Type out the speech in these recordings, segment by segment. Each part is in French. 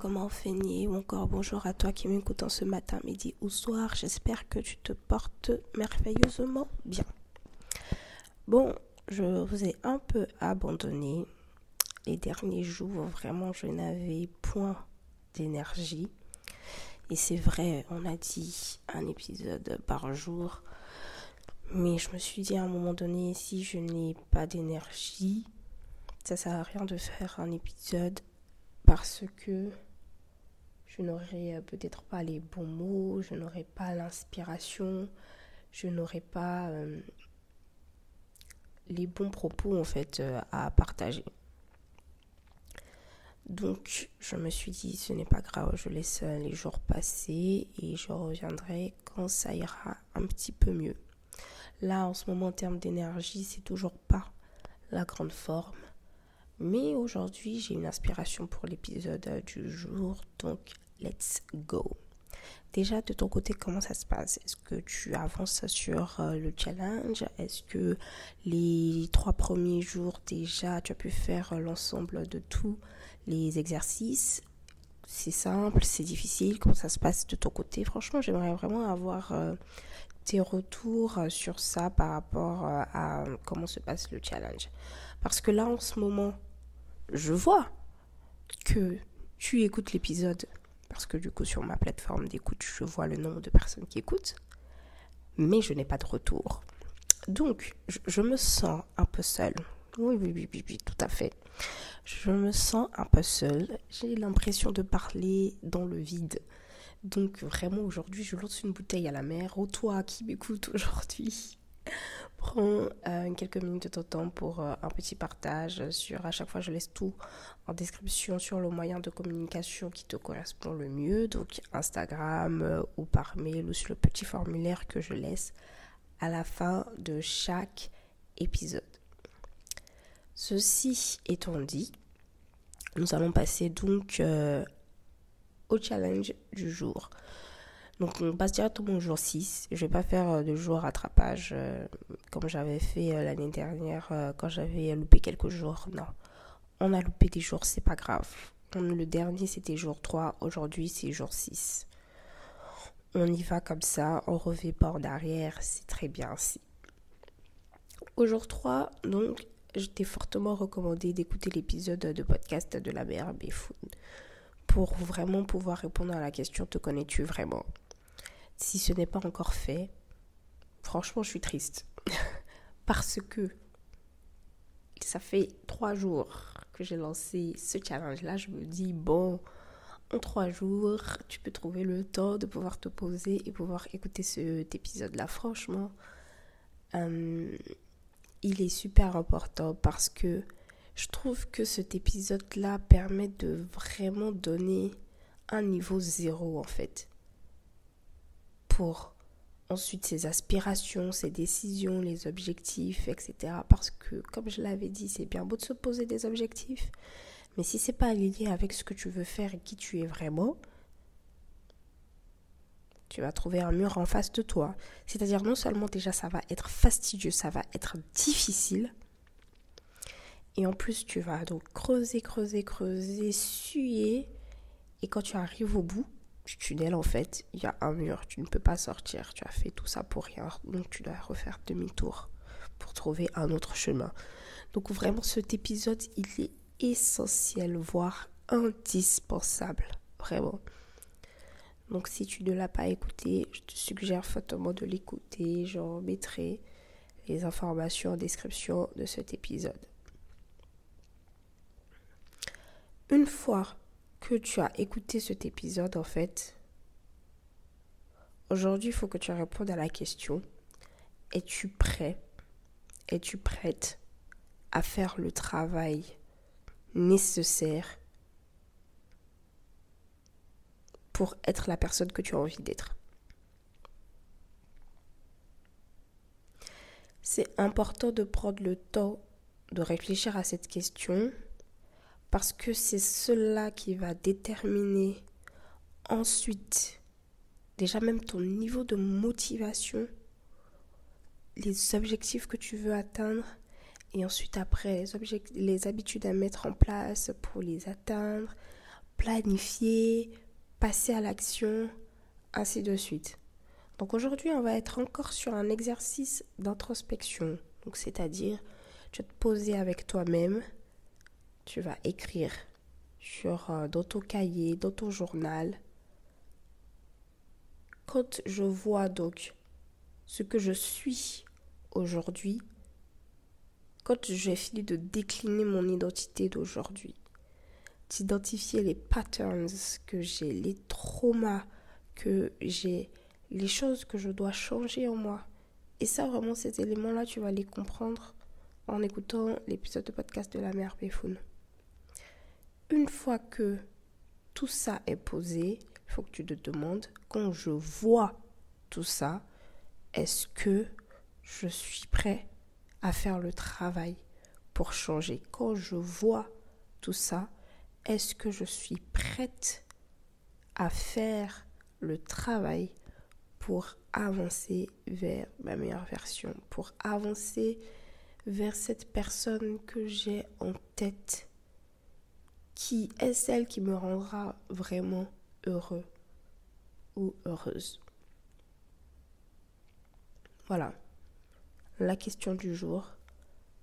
Comment feigner ou encore bonjour à toi qui m'écoute en ce matin, midi ou soir. J'espère que tu te portes merveilleusement bien. Bon, je vous ai un peu abandonné les derniers jours. Vraiment, je n'avais point d'énergie. Et c'est vrai, on a dit un épisode par jour. Mais je me suis dit à un moment donné, si je n'ai pas d'énergie, ça sert à rien de faire un épisode parce que je n'aurais euh, peut-être pas les bons mots, je n'aurais pas l'inspiration, je n'aurais pas euh, les bons propos en fait euh, à partager. Donc je me suis dit ce n'est pas grave, je laisse les jours passer et je reviendrai quand ça ira un petit peu mieux. Là en ce moment en termes d'énergie c'est toujours pas la grande forme. Mais aujourd'hui, j'ai une inspiration pour l'épisode du jour, donc let's go. Déjà, de ton côté, comment ça se passe? Est-ce que tu avances sur euh, le challenge? Est-ce que les trois premiers jours déjà, tu as pu faire l'ensemble de tous les exercices? C'est simple, c'est difficile. Comment ça se passe de ton côté? Franchement, j'aimerais vraiment avoir euh, tes retours sur ça par rapport euh, à comment se passe le challenge. Parce que là, en ce moment, je vois que tu écoutes l'épisode, parce que du coup sur ma plateforme d'écoute, je vois le nombre de personnes qui écoutent, mais je n'ai pas de retour. Donc, je, me sens un peu seule. Oui, oui, oui, oui, oui, tout à fait. Je me sens un peu seule. J'ai l'impression de parler dans le vide. Donc, vraiment, aujourd'hui, je lance une bouteille à la mer. Ô toi qui m'écoutes aujourd'hui, Prends euh, quelques minutes de ton temps pour euh, un petit partage sur à chaque fois je laisse tout en description sur le moyen de communication qui te correspond le mieux donc Instagram euh, ou par mail ou sur le petit formulaire que je laisse à la fin de chaque épisode. Ceci étant dit, nous allons passer donc au challenge du jour. Donc on passe directement au jour 6. Je vais pas faire euh, de jour rattrapage euh, comme j'avais fait euh, l'année dernière quand j'avais loupé quelques jours. Non. On a loupé des jours, c'est pas grave. Le dernier c'était jour 3, aujourd'hui c'est jour 6. On y va comme ça, on revient pas en arrière, c'est très bien ainsi. Au jour 3, donc, je t'ai fortement recommandé d'écouter l'épisode de podcast de la mère Béfoun pour vraiment pouvoir répondre à la question te connais-tu vraiment? Si ce n'est pas encore fait, franchement, je suis triste. Parce que ça fait trois jours que j'ai lancé ce challenge-là. Je me dis, bon, en trois jours, tu peux trouver le temps de pouvoir te poser et pouvoir écouter cet épisode-là. Franchement, euh, il est super important parce que je trouve que cet épisode-là permet de vraiment donner un niveau zéro en fait pour ensuite ses aspirations, ses décisions, les objectifs, etc. Parce que, comme je l'avais dit, c'est bien beau de se poser des objectifs, mais si c'est pas aligné avec ce que tu veux faire et qui tu es vraiment, Tu vas trouver un mur en face de toi. C'est-à-dire non seulement déjà ça va être fastidieux, ça va être difficile. Et en plus tu vas donc creuser, creuser, creuser, suer. Et quand tu arrives au bout du tunnel, en fait, il y a un mur. Tu ne peux pas sortir. Tu as fait tout ça pour rien. Donc tu dois refaire demi-tour pour trouver un autre chemin. Donc vraiment cet épisode, il est essentiel, voire indispensable. Vraiment. Donc si tu ne l'as pas écouté, je te suggère fortement de l'écouter. Je mettrai les informations en description de cet épisode. Une fois tu as écouté cet épisode, en fait, aujourd'hui, il faut que tu répondes à la question, es-tu prêt, es-tu prête à faire le travail nécessaire pour être la personne que tu as envie d'être? C'est important de prendre le temps de réfléchir à cette question parce que c'est cela qui va déterminer ensuite déjà même ton niveau de motivation, les objectifs que tu veux atteindre et ensuite après les, les habitudes à mettre en place pour les atteindre, planifier, passer à l'action, ainsi de suite. Donc aujourd'hui, on va être encore sur un exercice d'introspection. C'est-à-dire, tu vas te poser avec toi-même, tu vas écrire sur euh, dans ton cahier, dans ton journal. Quand je vois donc ce que je suis aujourd'hui, quand j'ai fini de décliner mon identité d'aujourd'hui, d'identifier les patterns que j'ai, les traumas que j'ai, les choses que je dois changer en moi. Et ça, vraiment, ces éléments-là, tu vas les comprendre en écoutant l'épisode de podcast de la mère Péfoun. Une fois que tout ça est posé, il faut que tu te demandes, quand je vois tout ça, est-ce que je suis prêt à faire le travail pour changer? Quand je vois tout ça, est-ce que je suis prête à faire le travail pour avancer vers ma meilleure version, pour avancer vers cette personne que j'ai en tête, qui est celle qui me rendra vraiment heureux ou heureuse. Voilà. La question du jour,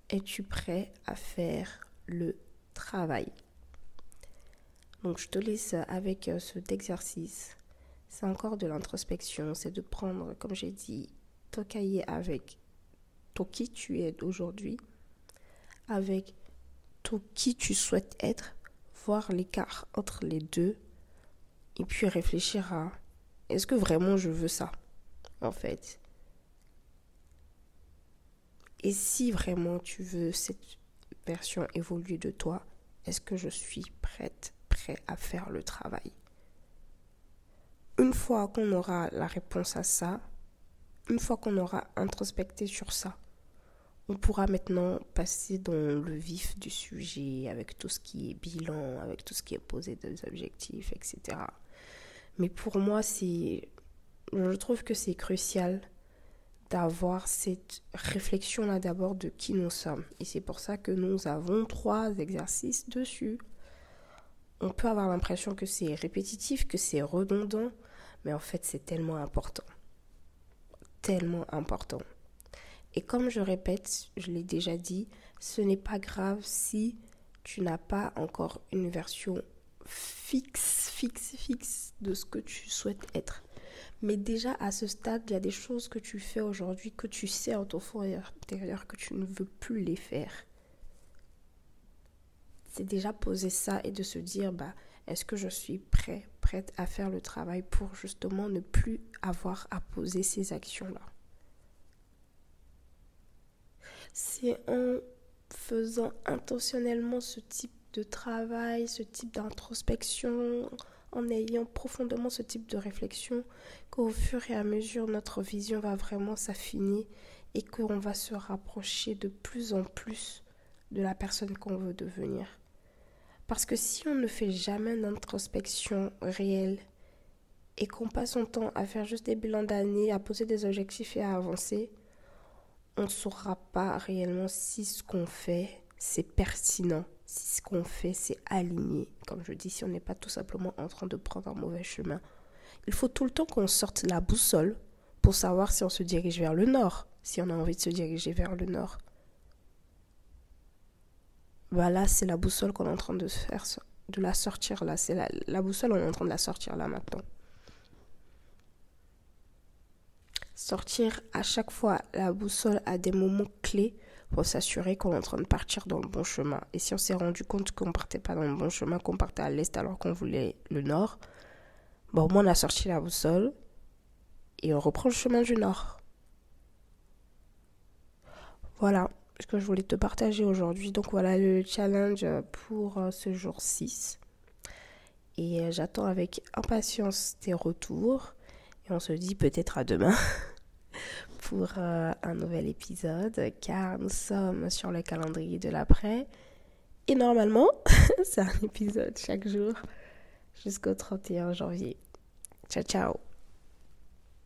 es-tu prêt à faire le travail? Donc je te laisse avec euh, cet exercice. C'est encore de l'introspection, c'est de prendre, comme j'ai dit, ton cahier avec ton qui tu es aujourd'hui, avec ton qui tu souhaites être, voir l'écart entre les deux, et puis réfléchir à est-ce que vraiment je veux ça, en fait? Et si vraiment tu veux cette version évoluée de toi, est-ce que je suis prête à faire le travail? Une fois qu'on aura la réponse à ça, une fois qu'on aura introspecté sur ça, on pourra maintenant passer dans le vif du sujet avec tout ce qui est bilan, avec tout ce qui est posé des objectifs, etc. Mais pour moi, je trouve que c'est crucial d'avoir cette réflexion-là d'abord de qui nous sommes. Et c'est pour ça que nous avons trois exercices dessus on peut avoir l'impression que c'est répétitif, que c'est redondant, mais en fait c'est tellement important. Tellement important. Et comme je répète, je l'ai déjà dit, ce n'est pas grave si tu n'as pas encore une version fixe, fixe, fixe de ce que tu souhaites être. Mais déjà à ce stade, il y a des choses que tu fais aujourd'hui que tu sais en ton fond intérieur que tu ne veux plus les faire c'est déjà poser ça et de se dire bah est-ce que je suis prêt, prête à faire le travail pour justement ne plus avoir à poser ces actions-là? C'est en faisant intentionnellement ce type de travail, ce type d'introspection, en ayant profondément ce type de réflexion, qu'au fur et à mesure notre vision va vraiment s'affiner et qu'on va se rapprocher de plus en plus de la personne qu'on veut devenir. Parce que si on ne fait jamais d'introspection réelle et qu'on passe son temps à faire juste des bilans d'année, à poser des objectifs et à avancer, on ne saura pas réellement si ce qu'on fait, c'est pertinent, si ce qu'on fait, c'est aligné. Comme je dis, si on n'est pas tout simplement en train de prendre un mauvais chemin. Il faut tout le temps qu'on sorte la boussole pour savoir si on se dirige vers le nord, si on a envie de se diriger vers le nord. Bah c'est la boussole qu'on est en train de faire, de la sortir là. C'est la, la boussole, on est en train de la sortir là maintenant. Sortir à chaque fois la boussole à des moments clés pour s'assurer qu'on est en train de partir dans le bon chemin. Et si on s'est rendu compte qu'on partait pas dans le bon chemin, qu'on partait à l'est alors qu'on voulait le nord, bon, au moins on a sorti la boussole et on reprend le chemin du nord. Voilà ce que je voulais te partager aujourd'hui. Donc voilà le challenge pour euh, ce jour 6. Et euh, j'attends avec impatience tes retours. Et on se dit peut-être à demain pour euh, un nouvel épisode car nous sommes sur le calendrier de l'après. Et normalement, c'est un épisode chaque jour jusqu'au 31 janvier. Ciao ciao